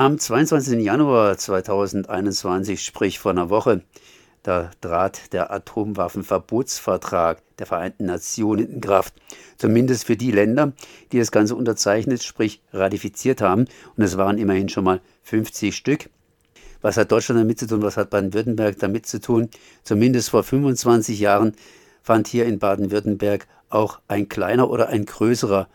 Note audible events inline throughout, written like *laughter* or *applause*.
Am 22. Januar 2021, sprich vor einer Woche, da trat der Atomwaffenverbotsvertrag der Vereinten Nationen in Kraft. Zumindest für die Länder, die das Ganze unterzeichnet, sprich ratifiziert haben. Und es waren immerhin schon mal 50 Stück. Was hat Deutschland damit zu tun? Was hat Baden-Württemberg damit zu tun? Zumindest vor 25 Jahren fand hier in Baden-Württemberg auch ein kleiner oder ein größerer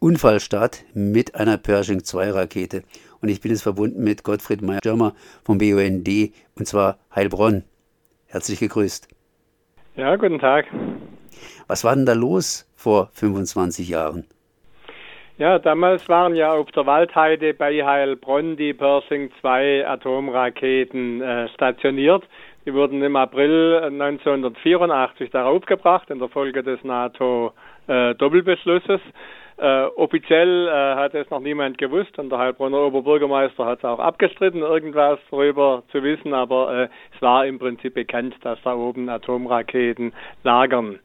Unfall statt mit einer Pershing 2 Rakete und ich bin jetzt verbunden mit Gottfried Meyer-Schirmer vom BUND und zwar Heilbronn. Herzlich gegrüßt. Ja, guten Tag. Was war denn da los vor 25 Jahren? Ja, damals waren ja auf der Waldheide bei Heilbronn die Pershing 2 Atomraketen äh, stationiert. Die wurden im April 1984 darauf gebracht in der Folge des NATO-Doppelbeschlusses. Äh, äh, offiziell äh, hat es noch niemand gewusst und der Heilbronner Oberbürgermeister hat es auch abgestritten, irgendwas darüber zu wissen, aber äh, es war im Prinzip bekannt, dass da oben Atomraketen lagern.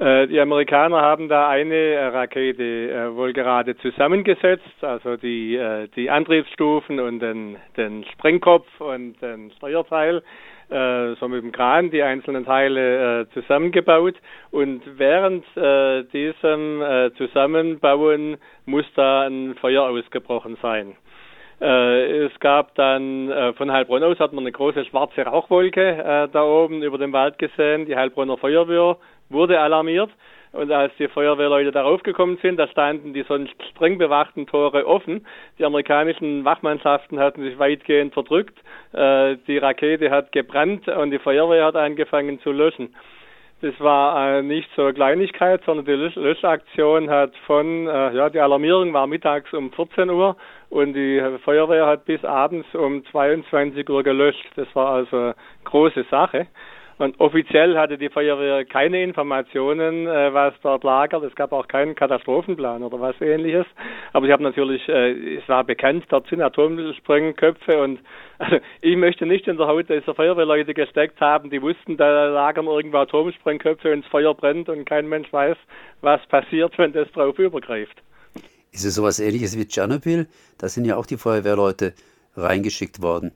Äh, die Amerikaner haben da eine äh, Rakete äh, wohl gerade zusammengesetzt, also die, die Antriebsstufen und den, den Sprengkopf und den Steuerteil so mit dem Kran die einzelnen Teile zusammengebaut und während äh, diesem Zusammenbauen muss da ein Feuer ausgebrochen sein. Äh, es gab dann äh, von Heilbronn aus hat man eine große schwarze Rauchwolke äh, da oben über dem Wald gesehen. Die Heilbronner Feuerwehr wurde alarmiert und als die Feuerwehrleute darauf gekommen sind, da standen die sonst streng bewachten Tore offen. Die amerikanischen Wachmannschaften hatten sich weitgehend verdrückt. Die Rakete hat gebrannt und die Feuerwehr hat angefangen zu löschen. Das war nicht zur Kleinigkeit, sondern die Lösch Löschaktion hat von, ja, die Alarmierung war mittags um 14 Uhr und die Feuerwehr hat bis abends um 22 Uhr gelöscht. Das war also große Sache. Und offiziell hatte die Feuerwehr keine Informationen, äh, was dort lagert. Es gab auch keinen Katastrophenplan oder was ähnliches. Aber ich habe natürlich, äh, es war bekannt, dort sind Atomsprengköpfe und also ich möchte nicht in der Haut dieser Feuerwehrleute gesteckt haben, die wussten, da lagern irgendwo Atomsprengköpfe und das Feuer brennt und kein Mensch weiß, was passiert, wenn das drauf übergreift. Ist es sowas ähnliches wie Tschernobyl? Da sind ja auch die Feuerwehrleute reingeschickt worden.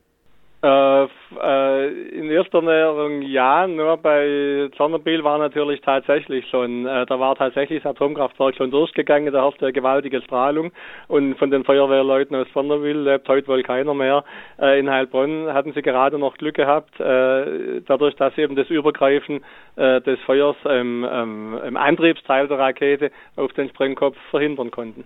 Äh, äh, in erster Näherung ja, nur bei Tschernobyl war natürlich tatsächlich schon, äh, da war tatsächlich das Atomkraftwerk schon durchgegangen, da herrschte gewaltige Strahlung und von den Feuerwehrleuten aus Tschernobyl lebt heute wohl keiner mehr. Äh, in Heilbronn hatten sie gerade noch Glück gehabt, äh, dadurch, dass sie eben das Übergreifen äh, des Feuers im, ähm, im Antriebsteil der Rakete auf den Sprengkopf verhindern konnten.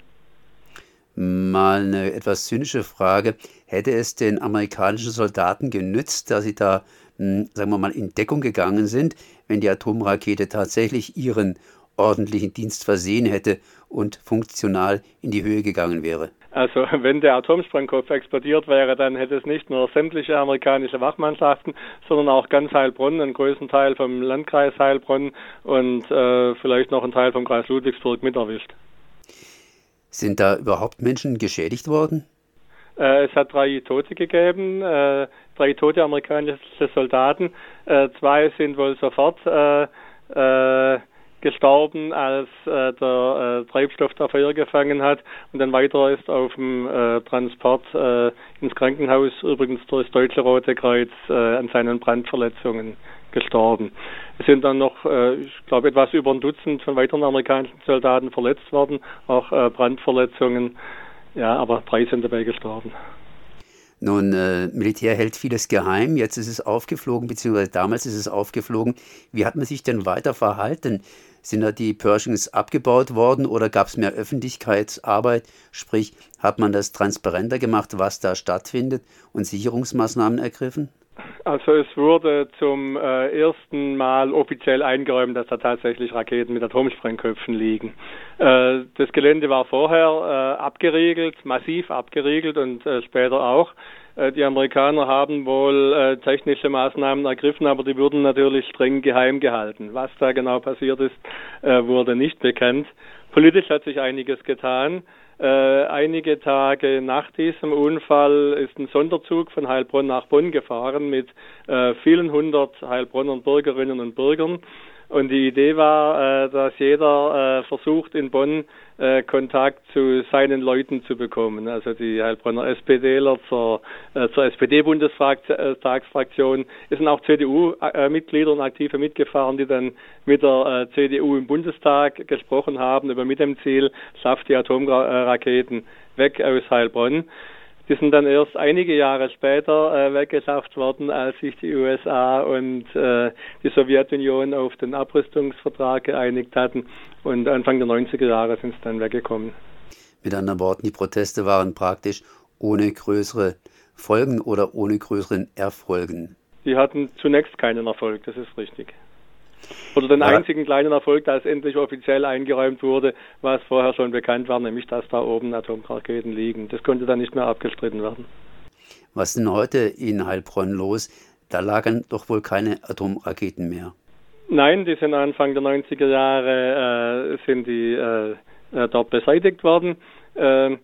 Mal eine etwas zynische Frage. Hätte es den amerikanischen Soldaten genützt, dass sie da, hm, sagen wir mal, in Deckung gegangen sind, wenn die Atomrakete tatsächlich ihren ordentlichen Dienst versehen hätte und funktional in die Höhe gegangen wäre? Also *laughs* wenn der Atomsprengkopf explodiert wäre, dann hätte es nicht nur sämtliche amerikanische Wachmannschaften, sondern auch ganz Heilbronn, einen größten Teil vom Landkreis Heilbronn und äh, vielleicht noch einen Teil vom Kreis Ludwigsburg mit erwischt. Sind da überhaupt Menschen geschädigt worden? Äh, es hat drei Tote gegeben, äh, drei tote amerikanische Soldaten. Äh, zwei sind wohl sofort gestorben, als der Treibstoff da Feuer gefangen hat. Und ein weiterer ist auf dem Transport ins Krankenhaus, übrigens durch das Deutsche Rote Kreuz, an seinen Brandverletzungen gestorben. Es sind dann noch, äh, ich glaube, etwas über ein Dutzend von weiteren amerikanischen Soldaten verletzt worden, auch äh, Brandverletzungen. Ja, aber drei sind dabei gestorben. Nun, äh, Militär hält vieles geheim. Jetzt ist es aufgeflogen, beziehungsweise damals ist es aufgeflogen. Wie hat man sich denn weiter verhalten? Sind da die Pershings abgebaut worden oder gab es mehr Öffentlichkeitsarbeit? Sprich, hat man das transparenter gemacht, was da stattfindet und Sicherungsmaßnahmen ergriffen? Also es wurde zum äh, ersten Mal offiziell eingeräumt, dass da tatsächlich Raketen mit Atomsprengköpfen liegen. Äh, das Gelände war vorher äh, abgeriegelt, massiv abgeriegelt und äh, später auch. Äh, die Amerikaner haben wohl äh, technische Maßnahmen ergriffen, aber die wurden natürlich streng geheim gehalten. Was da genau passiert ist, wurde nicht bekannt. Politisch hat sich einiges getan. Äh, einige Tage nach diesem Unfall ist ein Sonderzug von Heilbronn nach Bonn gefahren mit äh, vielen hundert Heilbronner Bürgerinnen und Bürgern. Und die Idee war, äh, dass jeder äh, versucht in Bonn äh, Kontakt zu seinen Leuten zu bekommen. Also die Heilbronner SPDler zur, äh, zur SPD-Bundestagsfraktion. Es sind auch CDU-Mitglieder und Aktive mitgefahren, die dann mit der äh, CDU im Bundestag gesprochen haben, über mit dem Ziel, schafft die Atomraketen weg aus Heilbronn. Die sind dann erst einige Jahre später äh, weggeschafft worden, als sich die USA und äh, die Sowjetunion auf den Abrüstungsvertrag geeinigt hatten. Und Anfang der 90er Jahre sind sie dann weggekommen. Mit anderen Worten, die Proteste waren praktisch ohne größere Folgen oder ohne größeren Erfolgen. Die hatten zunächst keinen Erfolg, das ist richtig. Oder den einzigen kleinen Erfolg, dass endlich offiziell eingeräumt wurde, was vorher schon bekannt war, nämlich dass da oben Atomraketen liegen. Das konnte dann nicht mehr abgestritten werden. Was ist denn heute in Heilbronn los? Da lagen doch wohl keine Atomraketen mehr. Nein, die sind Anfang der 90er Jahre äh, sind die äh, äh dort beseitigt worden. Äh,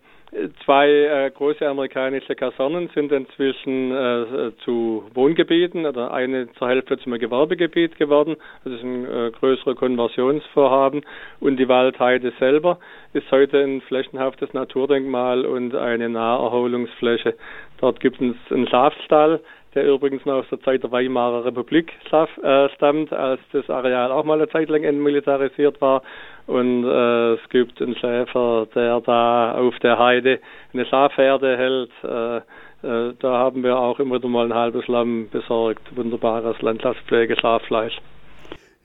Zwei äh, große amerikanische Kasernen sind inzwischen äh, zu Wohngebieten oder eine zur Hälfte zum Gewerbegebiet geworden. Das ist ein äh, größeres Konversionsvorhaben. Und die Waldheide selber ist heute ein flächenhaftes Naturdenkmal und eine Naherholungsfläche. Dort gibt es einen Schafstall, der übrigens noch aus der Zeit der Weimarer Republik äh, stammt, als das Areal auch mal eine Zeit lang entmilitarisiert war. Und äh, es gibt einen Schäfer, der da auf der Heide eine Schafherde hält. Äh, äh, da haben wir auch immer wieder mal ein halbes Lamm besorgt. Wunderbares Landschaftspflege, Schaffleisch.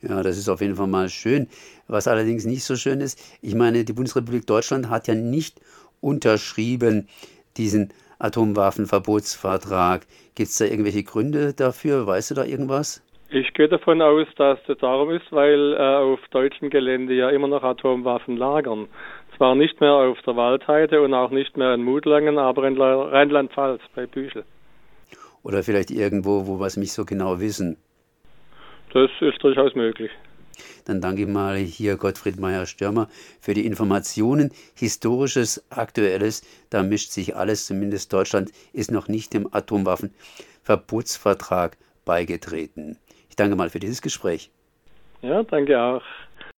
Ja, das ist auf jeden Fall mal schön. Was allerdings nicht so schön ist, ich meine, die Bundesrepublik Deutschland hat ja nicht unterschrieben diesen Atomwaffenverbotsvertrag. Gibt es da irgendwelche Gründe dafür? Weißt du da irgendwas? Ich gehe davon aus, dass das darum ist, weil äh, auf deutschem Gelände ja immer noch Atomwaffen lagern. Zwar nicht mehr auf der Waldheide und auch nicht mehr in Mutlangen, aber in Rheinland-Pfalz bei Büchel. Oder vielleicht irgendwo, wo wir es nicht so genau wissen. Das ist durchaus möglich. Dann danke ich mal hier Gottfried Meyer-Stürmer für die Informationen. Historisches, Aktuelles, da mischt sich alles. Zumindest Deutschland ist noch nicht dem Atomwaffenverbotsvertrag beigetreten. Ich danke mal für dieses Gespräch. Ja, danke auch.